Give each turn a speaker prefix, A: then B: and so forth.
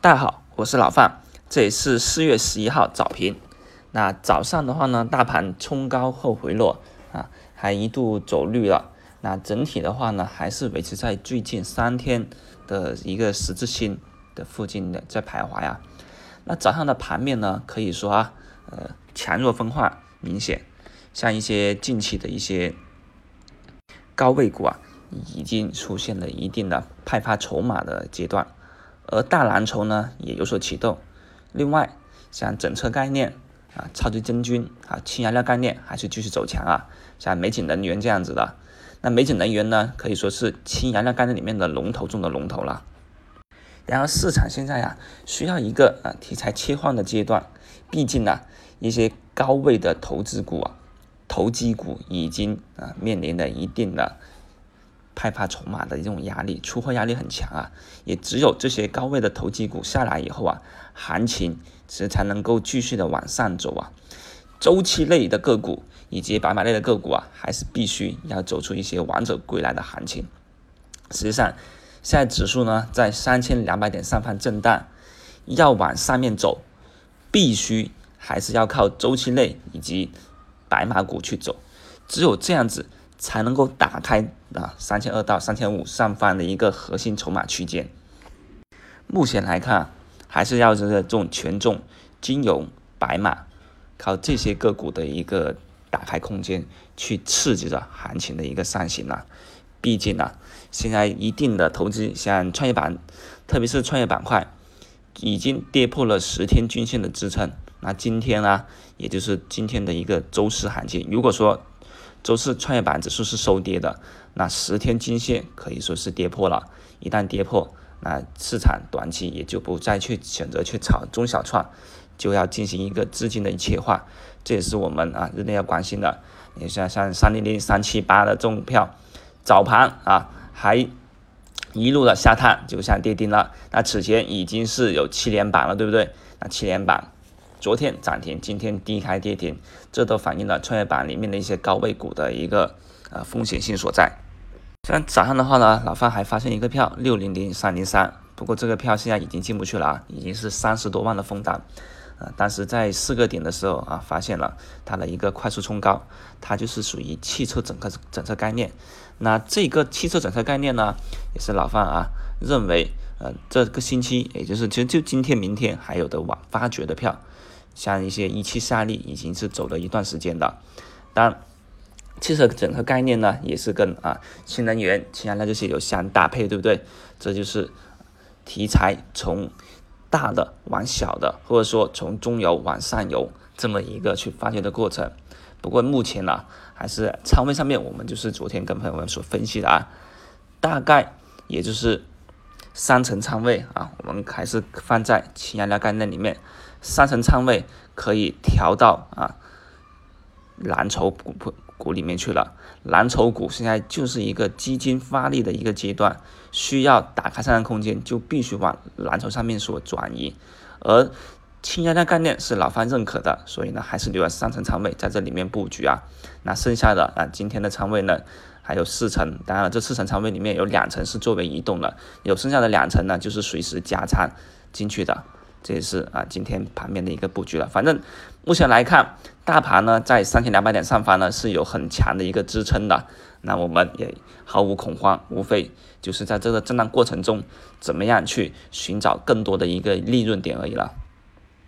A: 大家好，我是老范，这里是四月十一号早评。那早上的话呢，大盘冲高后回落啊，还一度走绿了。那整体的话呢，还是维持在最近三天的一个十字星的附近的在徘徊啊。那早上的盘面呢，可以说啊，呃，强弱分化明显，像一些近期的一些高位股啊，已经出现了一定的派发筹码的阶段。而大蓝筹呢也有所启动，另外像整车概念啊、超级真菌啊、氢燃料概念还是继续走强啊，像美景能源这样子的。那美景能源呢可以说是氢燃料概念里面的龙头中的龙头了。然而市场现在啊需要一个啊题材切换的阶段，毕竟呢一些高位的投资股啊、投机股已经啊面临了一定的。害怕筹码的这种压力，出货压力很强啊，也只有这些高位的投机股下来以后啊，行情其实才能够继续的往上走啊。周期类的个股以及白马类的个股啊，还是必须要走出一些王者归来的行情。实际上，现在指数呢在三千两百点上方震荡，要往上面走，必须还是要靠周期类以及白马股去走，只有这样子。才能够打开啊三千二到三千五上方的一个核心筹码区间。目前来看，还是要这个这种权重金融白马，靠这些个股的一个打开空间去刺激着行情的一个上行啊。毕竟呢，现在一定的投资像创业板，特别是创业板块，已经跌破了十天均线的支撑。那今天呢，也就是今天的一个周四行情，如果说周四创业板指数是收跌的，那十天均线可以说是跌破了。一旦跌破，那市场短期也就不再去选择去炒中小创，就要进行一个资金的切换。这也是我们啊日内要关心的。你像像三零零三七八的这种票，早盘啊还一路的下探，就像跌停了。那此前已经是有七连板了，对不对？那七连板。昨天涨停，今天低开跌停，这都反映了创业板里面的一些高位股的一个呃风险性所在。像早上的话呢，老范还发现一个票六零零三零三，不过这个票现在已经进不去了啊，已经是三十多万的封单。呃，当时在四个点的时候啊，发现了它的一个快速冲高，它就是属于汽车整个整车概念。那这个汽车整车概念呢，也是老范啊认为，呃，这个星期也就是其实就今天明天还有的往发掘的票。像一些一汽夏利已经是走了一段时间的，当然，汽车整个概念呢，也是跟啊新能源、氢燃料这些有相搭配，对不对？这就是题材从大的往小的，或者说从中游往上游这么一个去发掘的过程。不过目前呢，还是仓位上面，我们就是昨天跟朋友们所分析的啊，大概也就是三层仓位啊，我们还是放在氢燃料概念里面。三层仓位可以调到啊蓝筹股股里面去了。蓝筹股现在就是一个基金发力的一个阶段，需要打开上涨空间，就必须往蓝筹上面所转移。而氢燃料概念是老范认可的，所以呢还是留了三层仓位在这里面布局啊。那剩下的啊今天的仓位呢还有四层，当然了这四层仓位里面有两层是作为移动的，有剩下的两层呢就是随时加仓进去的。这也是啊，今天盘面的一个布局了。反正目前来看，大盘呢在三千两百点上方呢是有很强的一个支撑的。那我们也毫无恐慌，无非就是在这个震荡过程中，怎么样去寻找更多的一个利润点而已了。